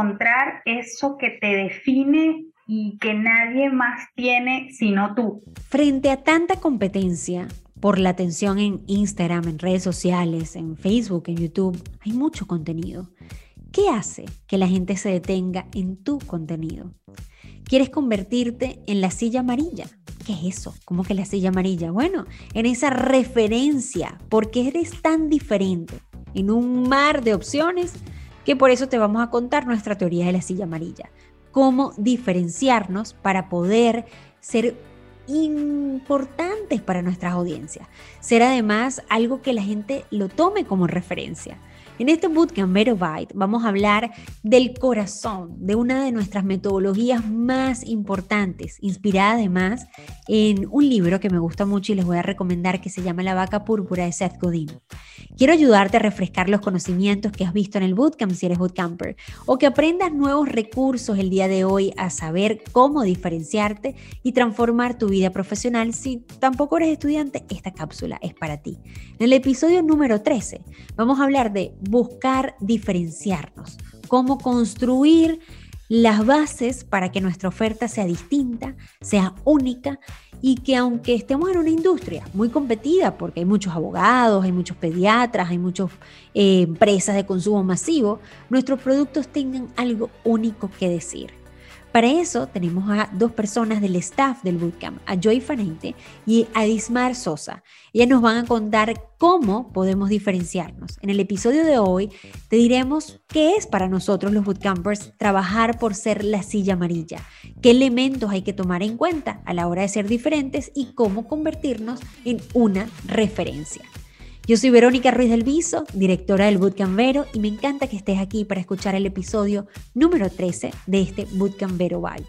encontrar eso que te define y que nadie más tiene sino tú. Frente a tanta competencia, por la atención en Instagram, en redes sociales, en Facebook, en YouTube, hay mucho contenido. ¿Qué hace que la gente se detenga en tu contenido? ¿Quieres convertirte en la silla amarilla? ¿Qué es eso? ¿Cómo que la silla amarilla? Bueno, en esa referencia, porque eres tan diferente en un mar de opciones que por eso te vamos a contar nuestra teoría de la silla amarilla. Cómo diferenciarnos para poder ser importantes para nuestras audiencias. Ser además algo que la gente lo tome como referencia. En este Bootcamp Vero vamos a hablar del corazón, de una de nuestras metodologías más importantes, inspirada además en un libro que me gusta mucho y les voy a recomendar que se llama La vaca púrpura de Seth Godin. Quiero ayudarte a refrescar los conocimientos que has visto en el bootcamp si eres bootcamper o que aprendas nuevos recursos el día de hoy a saber cómo diferenciarte y transformar tu vida profesional. Si tampoco eres estudiante, esta cápsula es para ti. En el episodio número 13 vamos a hablar de buscar diferenciarnos, cómo construir las bases para que nuestra oferta sea distinta, sea única y que aunque estemos en una industria muy competida, porque hay muchos abogados, hay muchos pediatras, hay muchas eh, empresas de consumo masivo, nuestros productos tengan algo único que decir. Para eso tenemos a dos personas del staff del bootcamp, a Joy Fanente y a Dismar Sosa. Ellas nos van a contar cómo podemos diferenciarnos. En el episodio de hoy te diremos qué es para nosotros los bootcampers trabajar por ser la silla amarilla, qué elementos hay que tomar en cuenta a la hora de ser diferentes y cómo convertirnos en una referencia. Yo soy Verónica Ruiz del Viso, directora del Bootcamp Vero, y me encanta que estés aquí para escuchar el episodio número 13 de este Bootcamp Vero Byte.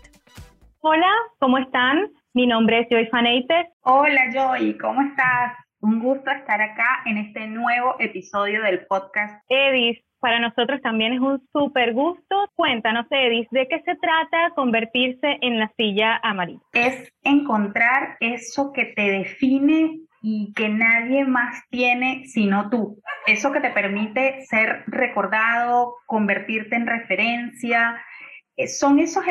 Hola, ¿cómo están? Mi nombre es Joy Faneites. Hola Joy, ¿cómo estás? Un gusto estar acá en este nuevo episodio del podcast. Edis, para nosotros también es un súper gusto. Cuéntanos, Edis, ¿de qué se trata convertirse en la silla amarilla? Es encontrar eso que te define y que nadie más tiene sino tú. Eso que te permite ser recordado, convertirte en referencia, eh, son esos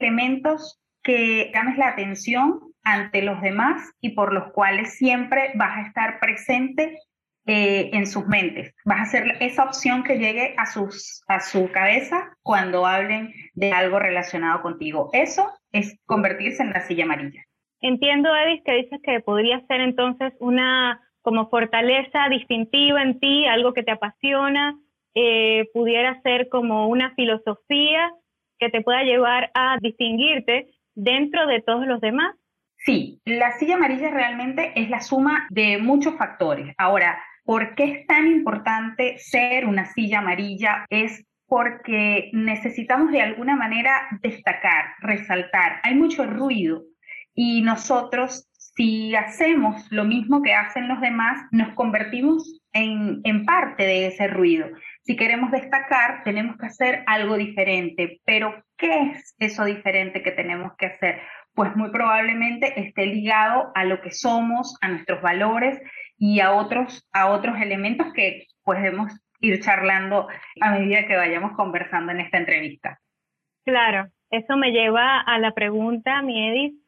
elementos que llames la atención ante los demás y por los cuales siempre vas a estar presente eh, en sus mentes. Vas a ser esa opción que llegue a, sus, a su cabeza cuando hablen de algo relacionado contigo. Eso es convertirse en la silla amarilla. Entiendo, Edith, que dices que podría ser entonces una como fortaleza distintiva en ti, algo que te apasiona, eh, pudiera ser como una filosofía que te pueda llevar a distinguirte dentro de todos los demás. Sí, la silla amarilla realmente es la suma de muchos factores. Ahora, ¿por qué es tan importante ser una silla amarilla? Es porque necesitamos de alguna manera destacar, resaltar. Hay mucho ruido y nosotros, si hacemos lo mismo que hacen los demás, nos convertimos en, en parte de ese ruido. Si queremos destacar, tenemos que hacer algo diferente. Pero, ¿qué es eso diferente que tenemos que hacer? Pues muy probablemente esté ligado a lo que somos, a nuestros valores y a otros, a otros elementos que podemos ir charlando a medida que vayamos conversando en esta entrevista. Claro, eso me lleva a la pregunta, mi Edith,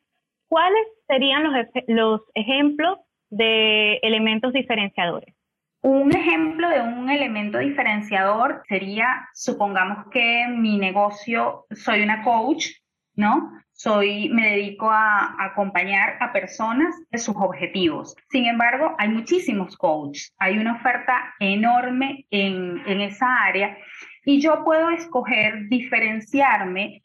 ¿cuáles serían los, los ejemplos de elementos diferenciadores? Un ejemplo de un elemento diferenciador sería, supongamos que mi negocio, soy una coach, ¿no? Soy, me dedico a, acompañar a personas de sus objetivos. Sin embargo, hay muchísimos coaches, hay una oferta enorme en, en esa área y yo puedo escoger diferenciarme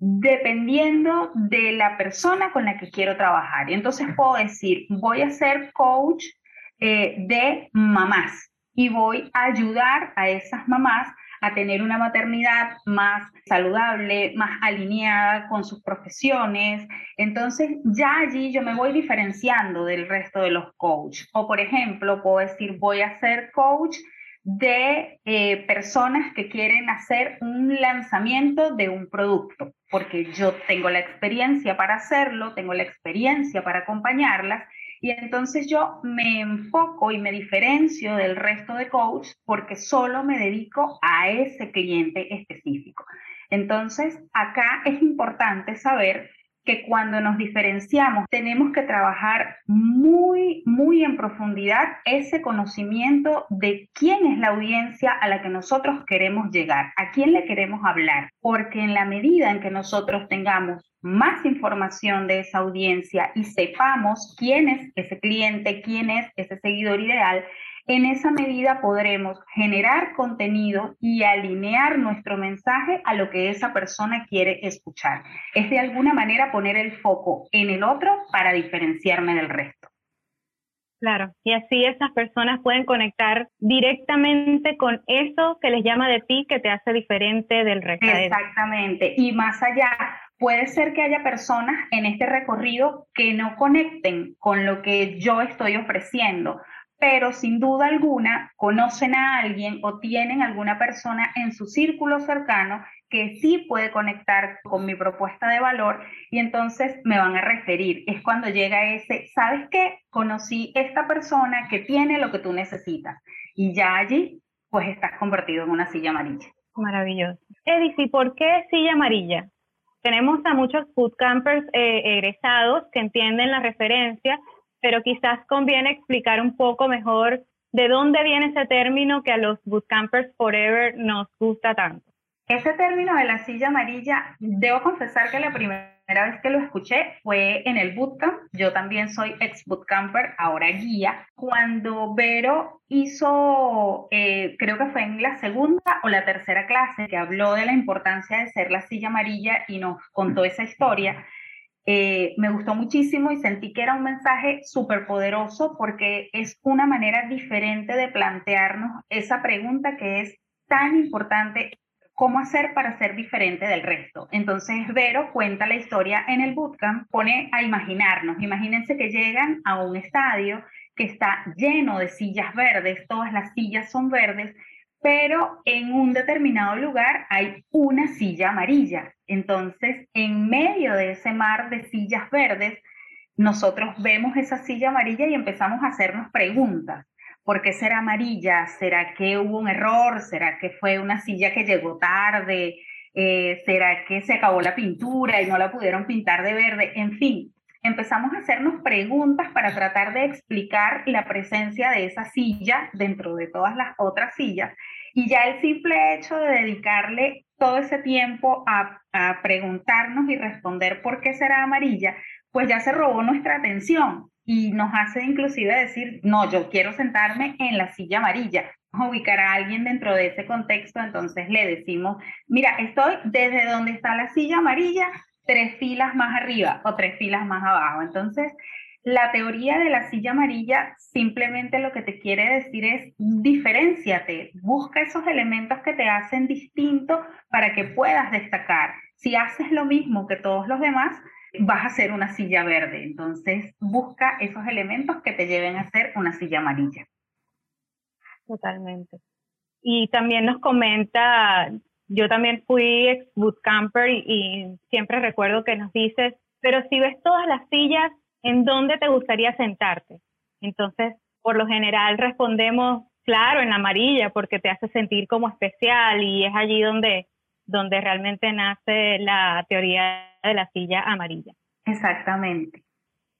dependiendo de la persona con la que quiero trabajar. Y entonces puedo decir, voy a ser coach eh, de mamás y voy a ayudar a esas mamás a tener una maternidad más saludable, más alineada con sus profesiones. Entonces ya allí yo me voy diferenciando del resto de los coaches. O por ejemplo, puedo decir, voy a ser coach de eh, personas que quieren hacer un lanzamiento de un producto, porque yo tengo la experiencia para hacerlo, tengo la experiencia para acompañarlas Y entonces yo me enfoco y me diferencio del resto de coach porque solo me dedico a ese cliente específico. Entonces, acá es importante saber que cuando nos diferenciamos tenemos que trabajar muy, muy en profundidad ese conocimiento de quién es la audiencia a la que nosotros queremos llegar, a quién le queremos hablar, porque en la medida en que nosotros tengamos más información de esa audiencia y sepamos quién es ese cliente, quién es ese seguidor ideal, en esa medida podremos generar contenido y alinear nuestro mensaje a lo que esa persona quiere escuchar. Es de alguna manera poner el foco en el otro para diferenciarme del resto. Claro, y así esas personas pueden conectar directamente con eso que les llama de ti, que te hace diferente del resto. Exactamente, y más allá, puede ser que haya personas en este recorrido que no conecten con lo que yo estoy ofreciendo, pero sin duda alguna conocen a alguien o tienen alguna persona en su círculo cercano que sí puede conectar con mi propuesta de valor y entonces me van a referir. Es cuando llega ese, ¿sabes qué? Conocí esta persona que tiene lo que tú necesitas y ya allí pues estás convertido en una silla amarilla. Maravilloso. Edith, ¿y por qué silla amarilla? Tenemos a muchos bootcampers eh, egresados que entienden la referencia, pero quizás conviene explicar un poco mejor de dónde viene ese término que a los bootcampers forever nos gusta tanto. Ese término de la silla amarilla, debo confesar que la primera vez que lo escuché fue en el bootcamp. Yo también soy ex bootcamper, ahora guía. Cuando Vero hizo, eh, creo que fue en la segunda o la tercera clase, que habló de la importancia de ser la silla amarilla y nos contó esa historia eh, me gustó muchísimo y sentí que era un mensaje súper poderoso porque es una manera diferente de plantearnos esa pregunta que es tan importante, ¿cómo hacer para ser diferente del resto? Entonces Vero cuenta la historia en el bootcamp, pone a imaginarnos, imagínense que llegan a un estadio que está lleno de sillas verdes, todas las sillas son verdes pero en un determinado lugar hay una silla amarilla. Entonces, en medio de ese mar de sillas verdes, nosotros vemos esa silla amarilla y empezamos a hacernos preguntas. ¿Por qué será amarilla? ¿Será que hubo un error? ¿Será que fue una silla que llegó tarde? Eh, ¿Será que se acabó la pintura y no la pudieron pintar de verde? En fin, empezamos a hacernos preguntas para tratar de explicar la presencia de esa silla dentro de todas las otras sillas. Y ya el simple hecho de dedicarle todo ese tiempo a, preguntarnos y responder por qué será amarilla, pues ya se robó nuestra atención y nos hace inclusive decir, no, yo quiero sentarme en la silla amarilla. Ubicar a alguien dentro de ese contexto, entonces le decimos, mira, estoy desde donde está la silla amarilla tres filas más arriba o tres filas más abajo. Entonces, la teoría de la silla amarilla simplemente lo que te quiere decir es diferenciate, busca esos elementos que te hacen distinto para que puedas destacar. Si haces lo mismo que todos los demás, vas a ser una silla verde. Entonces, busca esos elementos que te lleven a ser una silla amarilla. Totalmente. Y también nos comenta yo también fui ex bootcamper y, y siempre recuerdo que nos dices, pero si ves todas las sillas, ¿en dónde te gustaría sentarte? Entonces, por lo general respondemos, claro, en la amarilla, porque te hace sentir como especial y es allí donde, donde realmente nace la teoría de la silla amarilla. Exactamente.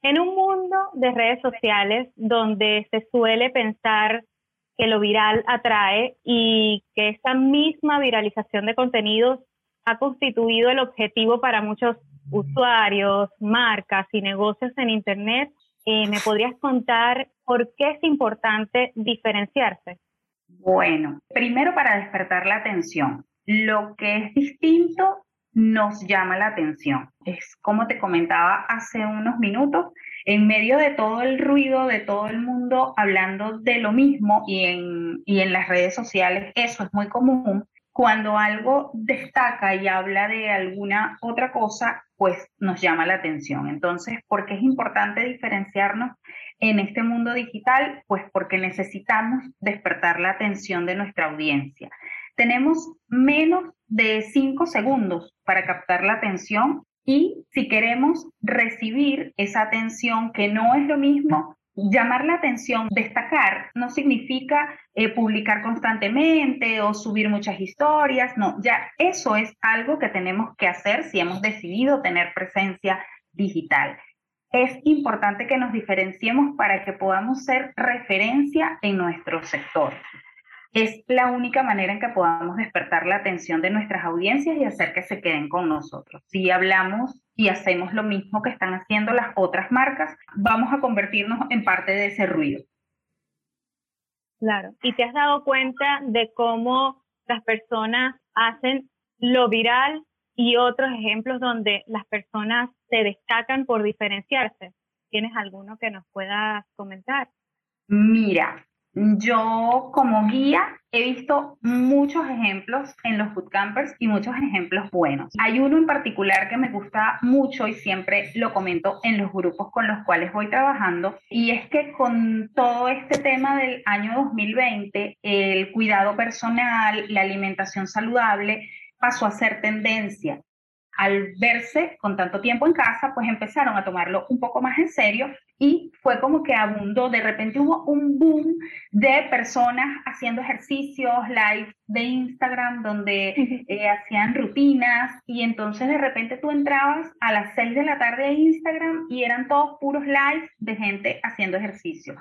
En un mundo de redes sociales donde se suele pensar que lo viral atrae y que esta misma viralización de contenidos ha constituido el objetivo para muchos usuarios, marcas y negocios en Internet. Eh, ¿Me podrías contar por qué es importante diferenciarse? Bueno, primero para despertar la atención. Lo que es distinto nos llama la atención. Es como te comentaba hace unos minutos, en medio de todo el ruido, de todo el mundo hablando de lo mismo y en, y en las redes sociales, eso es muy común. Cuando algo destaca y habla de alguna otra cosa, pues nos llama la atención. Entonces, ¿por qué es importante diferenciarnos en este mundo digital? Pues porque necesitamos despertar la atención de nuestra audiencia. Tenemos menos de cinco segundos para captar la atención y si queremos recibir esa atención que no es lo mismo llamar la atención, destacar, no significa eh, publicar constantemente o subir muchas historias, no, ya eso es algo que tenemos que hacer si hemos decidido tener presencia digital. Es importante que nos diferenciemos para que podamos ser referencia en nuestro sector. Es la única manera en que podamos despertar la atención de nuestras audiencias y hacer que se queden con nosotros. Si hablamos y hacemos lo mismo que están haciendo las otras marcas, vamos a convertirnos en parte de ese ruido. Claro, y te has dado cuenta de cómo las personas hacen lo viral y otros ejemplos donde las personas se destacan por diferenciarse. ¿Tienes alguno que nos puedas comentar? Mira, yo como guía he visto muchos ejemplos en los bootcampers y muchos ejemplos buenos. Hay uno en particular que me gusta mucho y siempre lo comento en los grupos con los cuales voy trabajando y es que con todo este tema del año 2020, el cuidado personal, la alimentación saludable pasó a ser tendencia al verse con tanto tiempo en casa, pues empezaron a tomarlo un poco más en serio y fue como que abundó, de repente hubo un boom de personas haciendo ejercicios, live de Instagram, donde eh, hacían rutinas y entonces de repente tú entrabas a las 6 de la tarde a Instagram y eran todos puros lives de gente haciendo ejercicio.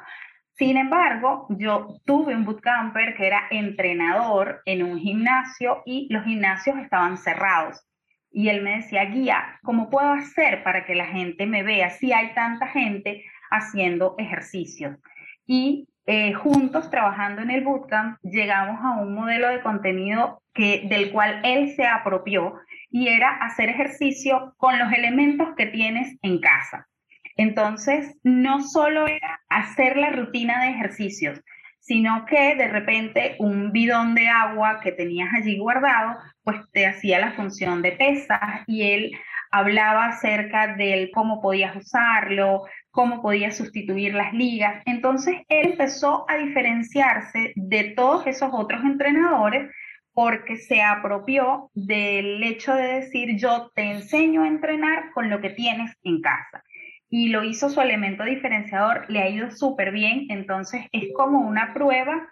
Sin embargo, yo tuve un bootcamper que era entrenador en un gimnasio y los gimnasios estaban cerrados. Y él me decía, guía, ¿cómo puedo hacer para que la gente me vea si hay tanta gente haciendo ejercicios? Y eh, juntos, trabajando en el bootcamp, llegamos a un modelo de contenido que, del cual él se apropió y era hacer ejercicio con los elementos que tienes en casa. Entonces, no solo era hacer la rutina de ejercicios, sino que de repente un bidón de agua que tenías allí guardado, pues te hacía la función de pesas y él hablaba acerca de cómo podías usarlo, cómo podías sustituir las ligas. Entonces él empezó a diferenciarse de todos esos otros entrenadores porque se apropió del hecho de decir yo te enseño a entrenar con lo que tienes en casa y lo hizo su elemento diferenciador, le ha ido súper bien, entonces es como una prueba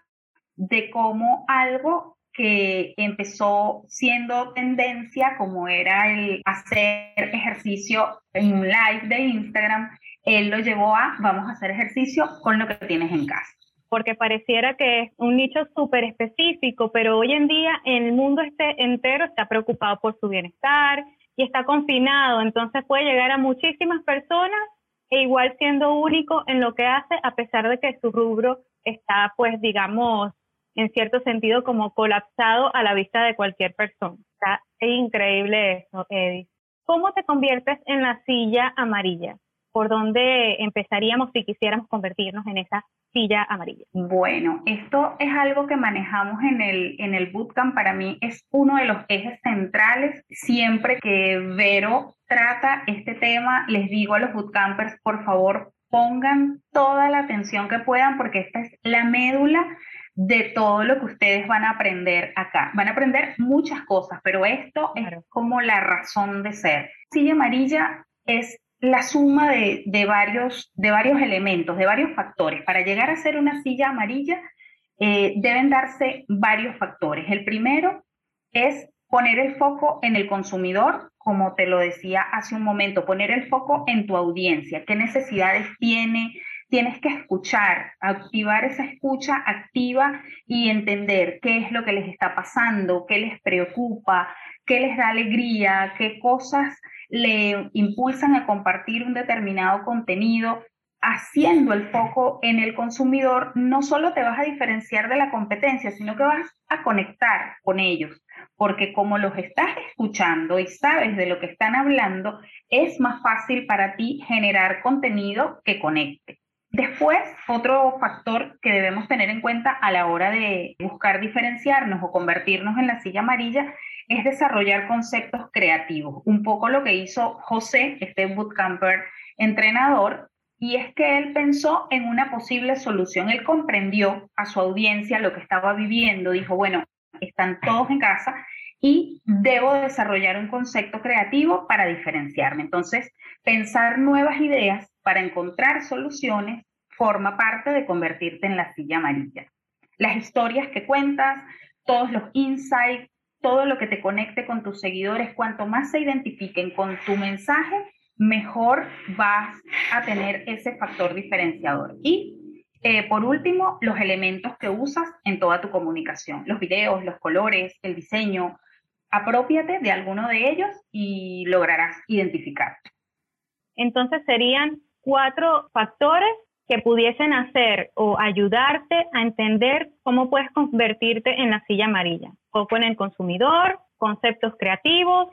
de cómo algo que empezó siendo tendencia, como era el hacer ejercicio en un live de Instagram, él lo llevó a vamos a hacer ejercicio con lo que tienes en casa. Porque pareciera que es un nicho súper específico, pero hoy en día el mundo este entero está preocupado por su bienestar, y está confinado, entonces puede llegar a muchísimas personas e igual siendo único en lo que hace, a pesar de que su rubro está, pues, digamos, en cierto sentido como colapsado a la vista de cualquier persona. Está increíble eso, Eddie. ¿Cómo te conviertes en la silla amarilla? ¿Por dónde empezaríamos si quisiéramos convertirnos en esa silla amarilla? Bueno, esto es algo que manejamos en el, en el bootcamp. Para mí es uno de los ejes centrales. Siempre que Vero trata este tema, les digo a los bootcampers, por favor, pongan toda la atención que puedan porque esta es la médula de todo lo que ustedes van a aprender acá. Van a aprender muchas cosas, pero esto es como la razón de ser. Silla amarilla es la suma de, varios, de varios elementos, de varios factores. Para llegar a ser una silla amarilla eh, deben darse varios factores. El primero es poner el foco en el consumidor, como te lo decía hace un momento, poner el foco en tu audiencia, qué necesidades tiene, tienes que escuchar, activar esa escucha activa y entender qué es lo que les está pasando, qué les preocupa, qué les da alegría, qué cosas le impulsan a compartir un determinado contenido, haciendo el foco en el consumidor, no solo te vas a diferenciar de la competencia, sino que vas a conectar con ellos, porque como los estás escuchando y sabes de lo que están hablando, es más fácil para ti generar contenido que conecte. Después, otro factor que debemos tener en cuenta a la hora de buscar diferenciarnos o convertirnos en la silla amarilla es desarrollar conceptos creativos. Un poco lo que hizo José, este bootcamper entrenador, y es que él pensó en una posible solución. Él comprendió a su audiencia lo que estaba viviendo, dijo, bueno, están todos en casa y debo desarrollar un concepto creativo para diferenciarme. Entonces, pensar nuevas ideas para encontrar soluciones forma parte de convertirte en la silla amarilla. Las historias que cuentas, todos los insights, todo lo que te conecte con tus seguidores, cuanto más se identifiquen con tu mensaje, mejor vas a tener ese factor diferenciador. Y eh, por último, los elementos que usas en toda tu comunicación, los videos, los colores, el diseño. Apropiate de alguno de ellos y lograrás identificarte. Entonces serían cuatro factores que pudiesen hacer o ayudarte a entender cómo puedes convertirte en la silla amarilla. Foco en el consumidor, conceptos creativos,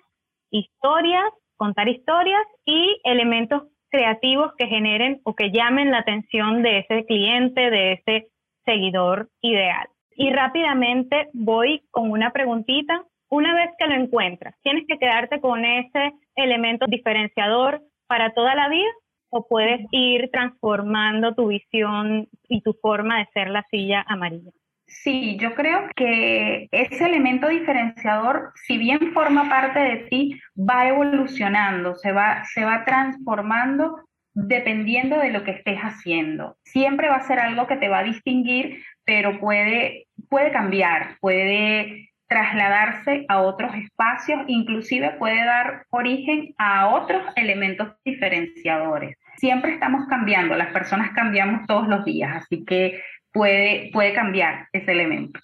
historias, contar historias y elementos creativos que generen o que llamen la atención de ese cliente, de ese seguidor ideal. Y rápidamente voy con una preguntita. Una vez que lo encuentras, ¿tienes que quedarte con ese elemento diferenciador para toda la vida o puedes ir transformando tu visión y tu forma de ser la silla amarilla? Sí, yo creo que ese elemento diferenciador, si bien forma parte de ti, va evolucionando, se va, se va transformando dependiendo de lo que estés haciendo. Siempre va a ser algo que te va a distinguir, pero puede, puede cambiar, puede trasladarse a otros espacios, inclusive puede dar origen a otros elementos diferenciadores. Siempre estamos cambiando, las personas cambiamos todos los días, así que puede, puede cambiar ese elemento.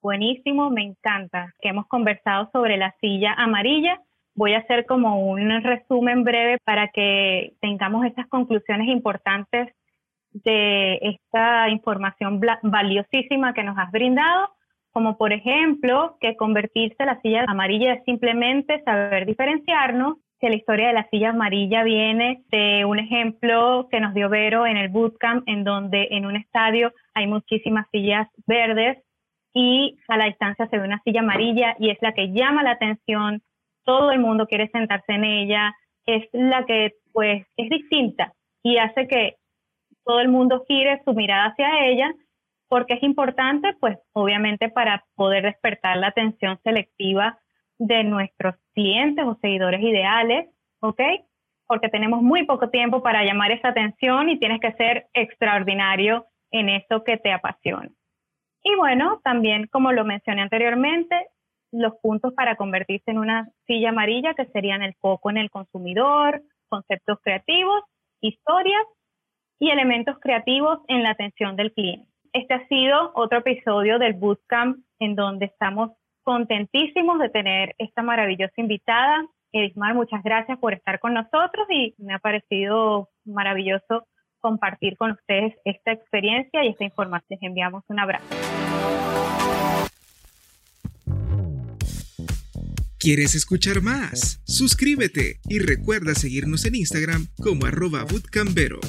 Buenísimo, me encanta que hemos conversado sobre la silla amarilla. Voy a hacer como un resumen breve para que tengamos estas conclusiones importantes de esta información valiosísima que nos has brindado como por ejemplo que convertirse la silla amarilla es simplemente saber diferenciarnos, que la historia de la silla amarilla viene de un ejemplo que nos dio Vero en el bootcamp, en donde en un estadio hay muchísimas sillas verdes y a la distancia se ve una silla amarilla y es la que llama la atención, todo el mundo quiere sentarse en ella, es la que pues es distinta y hace que todo el mundo gire su mirada hacia ella porque es importante, pues obviamente para poder despertar la atención selectiva de nuestros clientes o seguidores ideales, ¿ok? Porque tenemos muy poco tiempo para llamar esa atención y tienes que ser extraordinario en eso que te apasiona. Y bueno, también como lo mencioné anteriormente, los puntos para convertirse en una silla amarilla que serían el foco en el consumidor, conceptos creativos, historias y elementos creativos en la atención del cliente. Este ha sido otro episodio del Bootcamp en donde estamos contentísimos de tener esta maravillosa invitada. Edismar, muchas gracias por estar con nosotros y me ha parecido maravilloso compartir con ustedes esta experiencia y esta información. Les enviamos un abrazo. ¿Quieres escuchar más? Suscríbete y recuerda seguirnos en Instagram como arroba bootcambero.